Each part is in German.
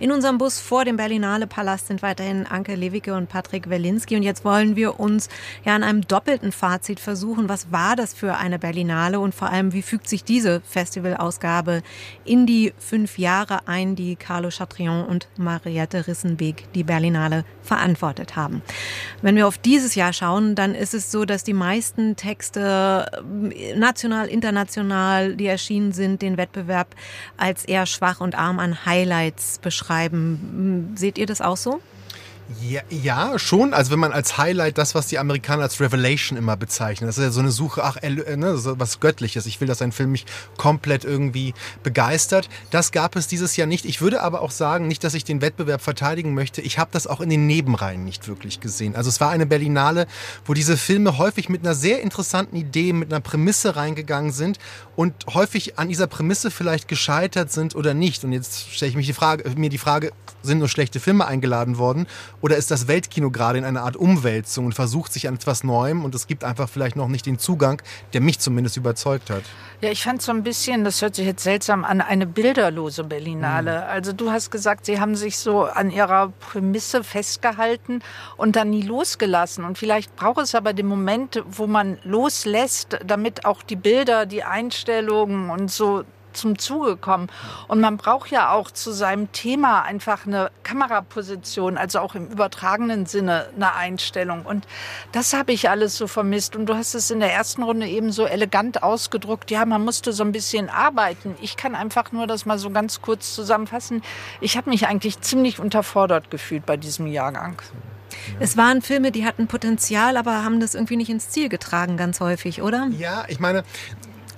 In unserem Bus vor dem Berlinale Palast sind weiterhin Anke Lewicke und Patrick Welinski. Und jetzt wollen wir uns ja an einem doppelten Fazit versuchen. Was war das für eine Berlinale und vor allem, wie fügt sich diese Festivalausgabe in die fünf Jahre ein, die Carlo Chatrion und Mariette Rissenbeek die Berlinale verantwortet haben? Wenn wir auf dieses Jahr schauen, dann ist es so, dass die meisten Texte national, international, die erschienen sind, den Wettbewerb als eher schwach und arm an Highlights beschreiben. Seht ihr das auch so? Ja, ja, schon. Also wenn man als Highlight das, was die Amerikaner als Revelation immer bezeichnen, das ist ja so eine Suche, ach, äh, ne, so was Göttliches. Ich will, dass ein Film mich komplett irgendwie begeistert. Das gab es dieses Jahr nicht. Ich würde aber auch sagen, nicht, dass ich den Wettbewerb verteidigen möchte. Ich habe das auch in den Nebenreihen nicht wirklich gesehen. Also es war eine Berlinale, wo diese Filme häufig mit einer sehr interessanten Idee, mit einer Prämisse reingegangen sind und häufig an dieser Prämisse vielleicht gescheitert sind oder nicht. Und jetzt stelle ich mich die Frage, mir die Frage, sind nur schlechte Filme eingeladen worden? Oder ist das Weltkino gerade in einer Art Umwälzung und versucht sich an etwas Neuem und es gibt einfach vielleicht noch nicht den Zugang, der mich zumindest überzeugt hat? Ja, ich fand so ein bisschen, das hört sich jetzt seltsam an, eine bilderlose Berlinale. Mhm. Also du hast gesagt, sie haben sich so an ihrer Prämisse festgehalten und dann nie losgelassen. Und vielleicht braucht es aber den Moment, wo man loslässt, damit auch die Bilder, die Einstellungen und so zum Zuge kommen. Und man braucht ja auch zu seinem Thema einfach eine Kameraposition, also auch im übertragenen Sinne eine Einstellung. Und das habe ich alles so vermisst. Und du hast es in der ersten Runde eben so elegant ausgedrückt. Ja, man musste so ein bisschen arbeiten. Ich kann einfach nur das mal so ganz kurz zusammenfassen. Ich habe mich eigentlich ziemlich unterfordert gefühlt bei diesem Jahrgang. Es waren Filme, die hatten Potenzial, aber haben das irgendwie nicht ins Ziel getragen, ganz häufig, oder? Ja, ich meine,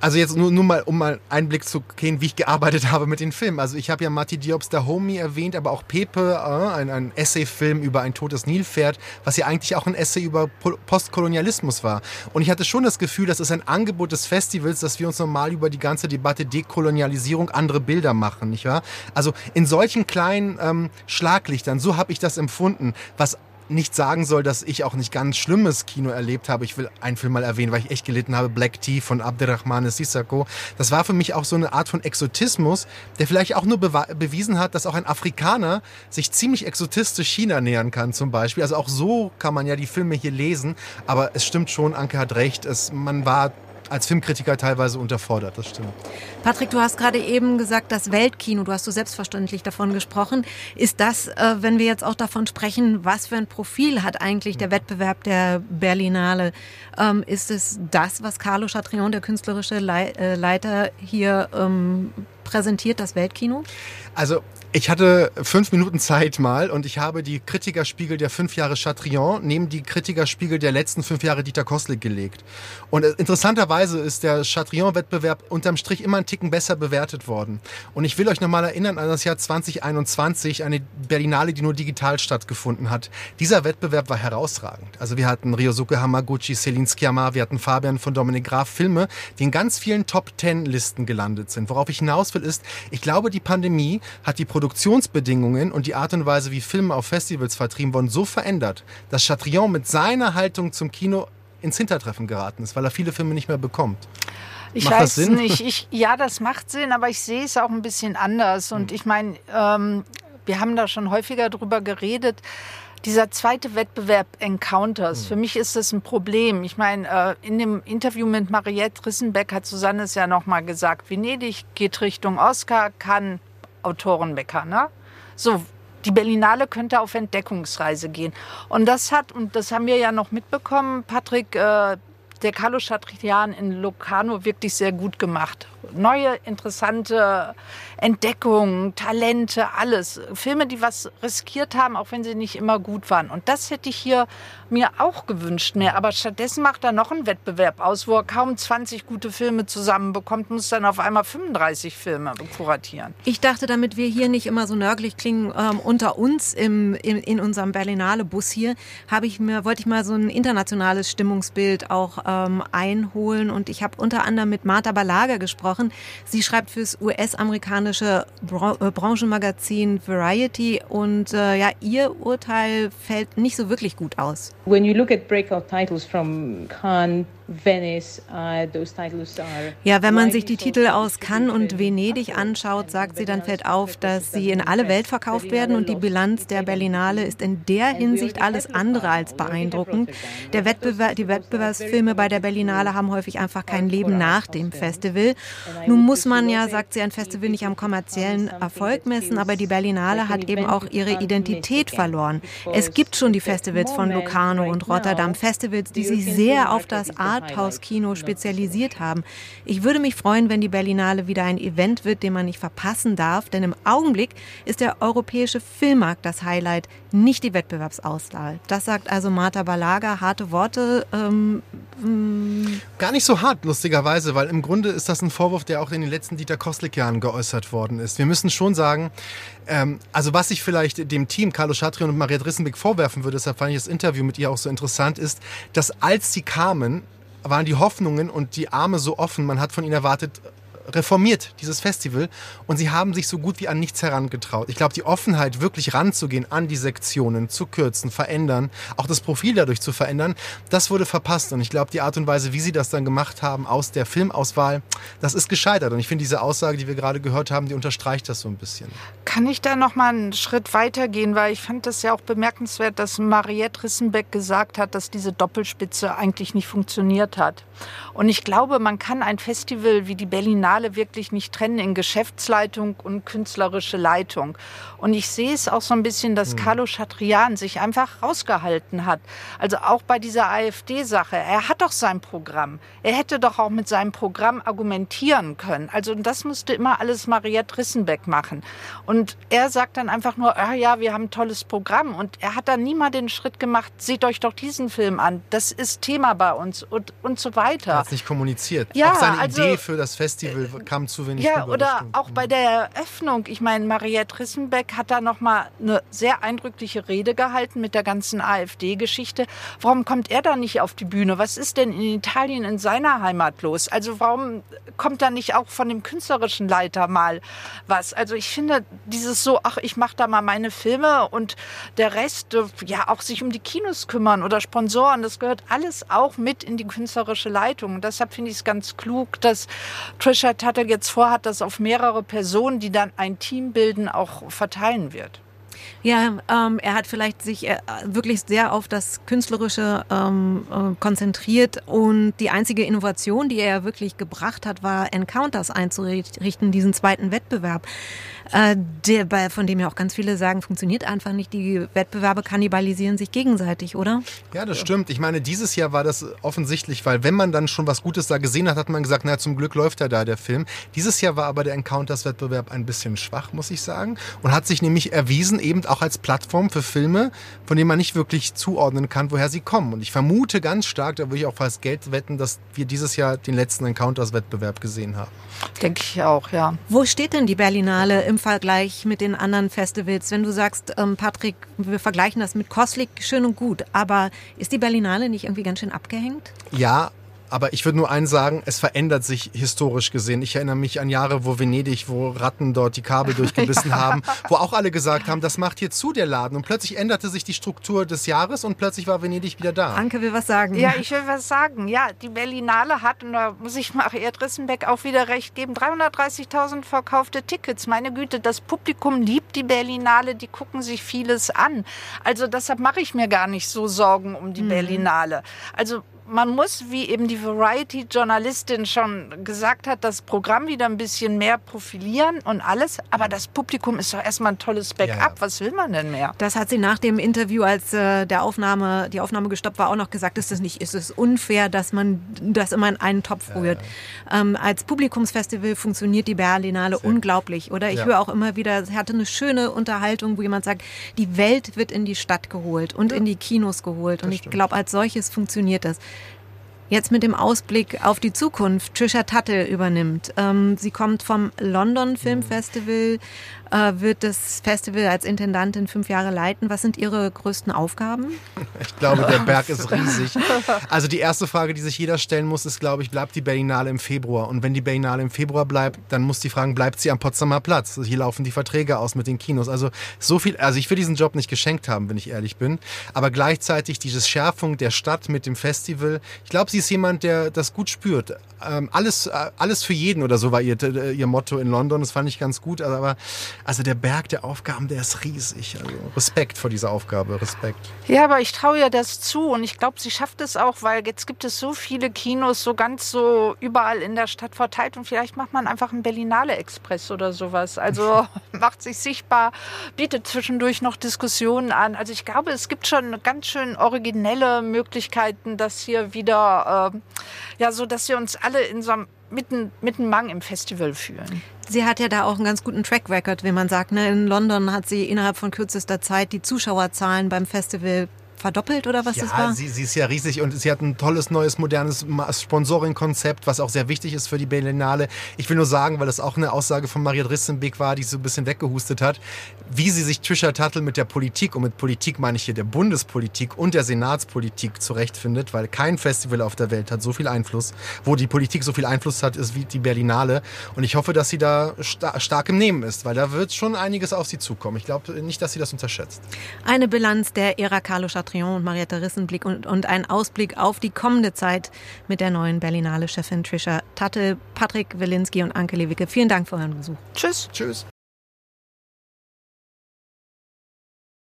also jetzt nur, nur mal, um mal einen Blick zu gehen, wie ich gearbeitet habe mit den Filmen. Also ich habe ja Mati Diobs Der Homie erwähnt, aber auch Pepe, äh, ein, ein Essay-Film über ein totes Nilpferd, was ja eigentlich auch ein Essay über Postkolonialismus war. Und ich hatte schon das Gefühl, das ist ein Angebot des Festivals, dass wir uns normal über die ganze Debatte Dekolonialisierung andere Bilder machen, nicht wahr? Also in solchen kleinen ähm, Schlaglichtern, so habe ich das empfunden, was nicht sagen soll, dass ich auch nicht ganz schlimmes Kino erlebt habe. Ich will einen Film mal erwähnen, weil ich echt gelitten habe, Black Tea von Abderrahmane Sissako. Das war für mich auch so eine Art von Exotismus, der vielleicht auch nur bewiesen hat, dass auch ein Afrikaner sich ziemlich exotistisch China nähern kann zum Beispiel. Also auch so kann man ja die Filme hier lesen. Aber es stimmt schon, Anke hat recht, es, man war als Filmkritiker teilweise unterfordert, das stimmt. Patrick, du hast gerade eben gesagt, das Weltkino, du hast so selbstverständlich davon gesprochen. Ist das, äh, wenn wir jetzt auch davon sprechen, was für ein Profil hat eigentlich der Wettbewerb der Berlinale? Ähm, ist es das, was Carlo Chatrion, der künstlerische äh, Leiter, hier ähm, präsentiert, das Weltkino? Also ich hatte fünf Minuten Zeit mal und ich habe die Kritikerspiegel der fünf Jahre Chatrion neben die Kritikerspiegel der letzten fünf Jahre Dieter Kostlik gelegt. Und äh, interessanterweise ist der Chatrion-Wettbewerb unterm Strich immer einen Ticken besser bewertet worden. Und ich will euch nochmal erinnern an das Jahr 2021, eine Berlinale, die nur digital stattgefunden hat. Dieser Wettbewerb war herausragend. Also wir hatten Ryosuke Hamaguchi, Celine Sciamma, wir hatten Fabian von Dominik Graf, Filme, die in ganz vielen Top-Ten-Listen gelandet sind. Worauf ich hinaus will ist, ich glaube, die Pandemie hat die Produktionsbedingungen und die Art und Weise, wie Filme auf Festivals vertrieben wurden, so verändert, dass Chatrion mit seiner Haltung zum Kino ins Hintertreffen geraten ist, weil er viele Filme nicht mehr bekommt. Ich macht weiß nicht. Ich, ja, das macht Sinn, aber ich sehe es auch ein bisschen anders. Und hm. ich meine, ähm, wir haben da schon häufiger drüber geredet. Dieser zweite Wettbewerb Encounters, hm. für mich ist das ein Problem. Ich meine, äh, in dem Interview mit Mariette Rissenbeck hat Susanne es ja nochmal gesagt, Venedig geht Richtung Oscar, kann Autorenbäcker. Ne? So, die Berlinale könnte auf Entdeckungsreise gehen. Und das hat, und das haben wir ja noch mitbekommen, Patrick, äh, der Carlo Chatrian in Locarno wirklich sehr gut gemacht. Neue, interessante Entdeckungen, Talente, alles. Filme, die was riskiert haben, auch wenn sie nicht immer gut waren. Und das hätte ich hier mir auch gewünscht mehr. Aber stattdessen macht er noch einen Wettbewerb aus, wo er kaum 20 gute Filme zusammenbekommt, muss dann auf einmal 35 Filme kuratieren. Ich dachte, damit wir hier nicht immer so nörglich klingen, ähm, unter uns im, in, in unserem Berlinale-Bus hier, habe ich mir, wollte ich mal so ein internationales Stimmungsbild auch ähm, einholen. Und ich habe unter anderem mit Martha Balaga gesprochen. Sie schreibt fürs US-amerikanische äh, Branchenmagazin Variety und äh, ja, ihr Urteil fällt nicht so wirklich gut aus. When you look at breakout titles from Cannes ja, wenn man sich die Titel aus Cannes und Venedig anschaut, sagt sie, dann fällt auf, dass sie in alle Welt verkauft werden und die Bilanz der Berlinale ist in der Hinsicht alles andere als beeindruckend. Der Wettbewerb, die Wettbewerbsfilme bei der Berlinale haben häufig einfach kein Leben nach dem Festival. Nun muss man ja, sagt sie, ein Festival nicht am kommerziellen Erfolg messen, aber die Berlinale hat eben auch ihre Identität verloren. Es gibt schon die Festivals von Locarno und Rotterdam, Festivals, die sich sehr auf das Art Arthouse-Kino spezialisiert haben. Ich würde mich freuen, wenn die Berlinale wieder ein Event wird, den man nicht verpassen darf, denn im Augenblick ist der europäische Filmmarkt das Highlight, nicht die Wettbewerbsauswahl. Das sagt also Marta Balaga, harte Worte. Ähm, mm. Gar nicht so hart, lustigerweise, weil im Grunde ist das ein Vorwurf, der auch in den letzten Dieter Kostlik-Jahren geäußert worden ist. Wir müssen schon sagen, ähm, also was ich vielleicht dem Team, Carlo Chatrion und Maria Drissenbeck vorwerfen würde, deshalb fand ich das Interview mit ihr auch so interessant, ist, dass als sie kamen, waren die Hoffnungen und die Arme so offen. Man hat von ihnen erwartet, reformiert, dieses Festival. Und sie haben sich so gut wie an nichts herangetraut. Ich glaube, die Offenheit, wirklich ranzugehen an die Sektionen, zu kürzen, verändern, auch das Profil dadurch zu verändern, das wurde verpasst. Und ich glaube, die Art und Weise, wie sie das dann gemacht haben aus der Filmauswahl, das ist gescheitert. Und ich finde, diese Aussage, die wir gerade gehört haben, die unterstreicht das so ein bisschen. Kann ich da noch mal einen Schritt weiter gehen? Weil ich fand das ja auch bemerkenswert, dass Mariette Rissenbeck gesagt hat, dass diese Doppelspitze eigentlich nicht funktioniert hat. Und ich glaube, man kann ein Festival wie die Berlinale wirklich nicht trennen in Geschäftsleitung und künstlerische Leitung. Und ich sehe es auch so ein bisschen, dass hm. Carlo Chatrian sich einfach rausgehalten hat. Also auch bei dieser AfD-Sache. Er hat doch sein Programm. Er hätte doch auch mit seinem Programm argumentieren können. Also das musste immer alles Mariette Rissenbeck machen. Und er sagt dann einfach nur, ah ja, wir haben ein tolles Programm. Und er hat dann nie mal den Schritt gemacht, seht euch doch diesen Film an. Das ist Thema bei uns und, und so weiter. Er hat es nicht kommuniziert. Ja, auch seine also, Idee für das Festival kam zu wenig Ja, oder auch bei der Eröffnung. Ich meine, Mariette Rissenbeck hat da noch mal eine sehr eindrückliche Rede gehalten mit der ganzen AfD-Geschichte. Warum kommt er da nicht auf die Bühne? Was ist denn in Italien in seiner Heimat los? Also warum kommt da nicht auch von dem künstlerischen Leiter mal was? Also ich finde dieses so, ach, ich mache da mal meine Filme und der Rest, ja, auch sich um die Kinos kümmern oder Sponsoren, das gehört alles auch mit in die künstlerische Leitung. Und deshalb finde ich es ganz klug, dass Trisha Tuttle jetzt vorhat, das auf mehrere Personen, die dann ein Team bilden, auch verteilen wird. Ja, ähm, er hat vielleicht sich äh, wirklich sehr auf das Künstlerische ähm, äh, konzentriert und die einzige Innovation, die er wirklich gebracht hat, war Encounters einzurichten, diesen zweiten Wettbewerb äh, der, bei, von dem ja auch ganz viele sagen, funktioniert einfach nicht. Die Wettbewerbe kannibalisieren sich gegenseitig, oder? Ja, das stimmt. Ich meine, dieses Jahr war das offensichtlich, weil wenn man dann schon was Gutes da gesehen hat, hat man gesagt, na zum Glück läuft er da, der Film. Dieses Jahr war aber der Encounters-Wettbewerb ein bisschen schwach, muss ich sagen. Und hat sich nämlich erwiesen, eben auch als Plattform für Filme, von denen man nicht wirklich zuordnen kann, woher sie kommen. Und ich vermute ganz stark, da würde ich auch fast Geld wetten, dass wir dieses Jahr den letzten Encounters-Wettbewerb gesehen haben. Denke ich auch, ja. Wo steht denn die Berlinale im Vergleich mit den anderen Festivals? Wenn du sagst, ähm, Patrick, wir vergleichen das mit Kostlik, schön und gut, aber ist die Berlinale nicht irgendwie ganz schön abgehängt? Ja, aber ich würde nur eins sagen, es verändert sich historisch gesehen. Ich erinnere mich an Jahre, wo Venedig, wo Ratten dort die Kabel durchgebissen ja. haben, wo auch alle gesagt haben, das macht hier zu, der Laden. Und plötzlich änderte sich die Struktur des Jahres und plötzlich war Venedig wieder da. Anke will was sagen. Ja, ich will was sagen. Ja, die Berlinale hat, und da muss ich Mariette Rissenbeck auch wieder recht geben, 330.000 verkaufte Tickets. Meine Güte, das Publikum liebt die Berlinale, die gucken sich vieles an. Also deshalb mache ich mir gar nicht so Sorgen um die mhm. Berlinale. Also man muss, wie eben die Variety-Journalistin schon gesagt hat, das Programm wieder ein bisschen mehr profilieren und alles. Aber das Publikum ist doch erstmal ein tolles Backup. Ja, ja. Was will man denn mehr? Das hat sie nach dem Interview, als äh, der Aufnahme, die Aufnahme gestoppt war, auch noch gesagt, ist es nicht, ist es unfair, dass man das immer in einen Topf rührt. Ja, ähm, als Publikumsfestival funktioniert die Berlinale Sehr unglaublich, oder? Ich höre auch immer wieder, es hatte eine schöne Unterhaltung, wo jemand sagt, die Welt wird in die Stadt geholt und in die Kinos geholt. Und ich glaube, als solches funktioniert das. Jetzt mit dem Ausblick auf die Zukunft. Trisha Tuttle übernimmt. Ähm, sie kommt vom London Film Festival. Äh, wird das Festival als Intendantin fünf Jahre leiten. Was sind Ihre größten Aufgaben? Ich glaube, der Berg ist riesig. Also die erste Frage, die sich jeder stellen muss, ist, glaube ich, bleibt die Berlinale im Februar? Und wenn die Berlinale im Februar bleibt, dann muss die fragen, bleibt sie am Potsdamer Platz? Also hier laufen die Verträge aus mit den Kinos. Also so viel, also ich will diesen Job nicht geschenkt haben, wenn ich ehrlich bin. Aber gleichzeitig diese Schärfung der Stadt mit dem Festival. Ich glaube, sie ist jemand, der das gut spürt. Ähm, alles, äh, alles für jeden oder so war ihr, äh, ihr Motto in London. Das fand ich ganz gut. Aber also der Berg der Aufgaben, der ist riesig. Also Respekt vor dieser Aufgabe, Respekt. Ja, aber ich traue ihr das zu und ich glaube, sie schafft es auch, weil jetzt gibt es so viele Kinos, so ganz so überall in der Stadt verteilt und vielleicht macht man einfach einen Berlinale Express oder sowas. Also macht sich sichtbar, bietet zwischendurch noch Diskussionen an. Also ich glaube, es gibt schon ganz schön originelle Möglichkeiten, das hier wieder, äh, ja, so dass wir uns alle in so einem mitten, mitten Mang im Festival fühlen. Sie hat ja da auch einen ganz guten Track Record, wie man sagt. Ne? In London hat sie innerhalb von kürzester Zeit die Zuschauerzahlen beim Festival verdoppelt oder was ja, das war? Sie, sie ist ja riesig und sie hat ein tolles neues modernes Sponsoring-Konzept, was auch sehr wichtig ist für die Berlinale. Ich will nur sagen, weil das auch eine Aussage von Maria Drissenbeck war, die so ein bisschen weggehustet hat, wie sie sich Trisha Tuttle mit der Politik, und mit Politik meine ich hier der Bundespolitik und der Senatspolitik zurechtfindet, weil kein Festival auf der Welt hat so viel Einfluss, wo die Politik so viel Einfluss hat, ist wie die Berlinale. Und ich hoffe, dass sie da sta stark im Nehmen ist, weil da wird schon einiges auf sie zukommen. Ich glaube nicht, dass sie das unterschätzt. Eine Bilanz der Ära Carlo Chatrion und Marietta Rissenblick und, und ein Ausblick auf die kommende Zeit mit der neuen Berlinale-Chefin Trisha Tattel, Patrick Wilinski und Anke Lewicke. Vielen Dank für euren Besuch. Tschüss. Tschüss.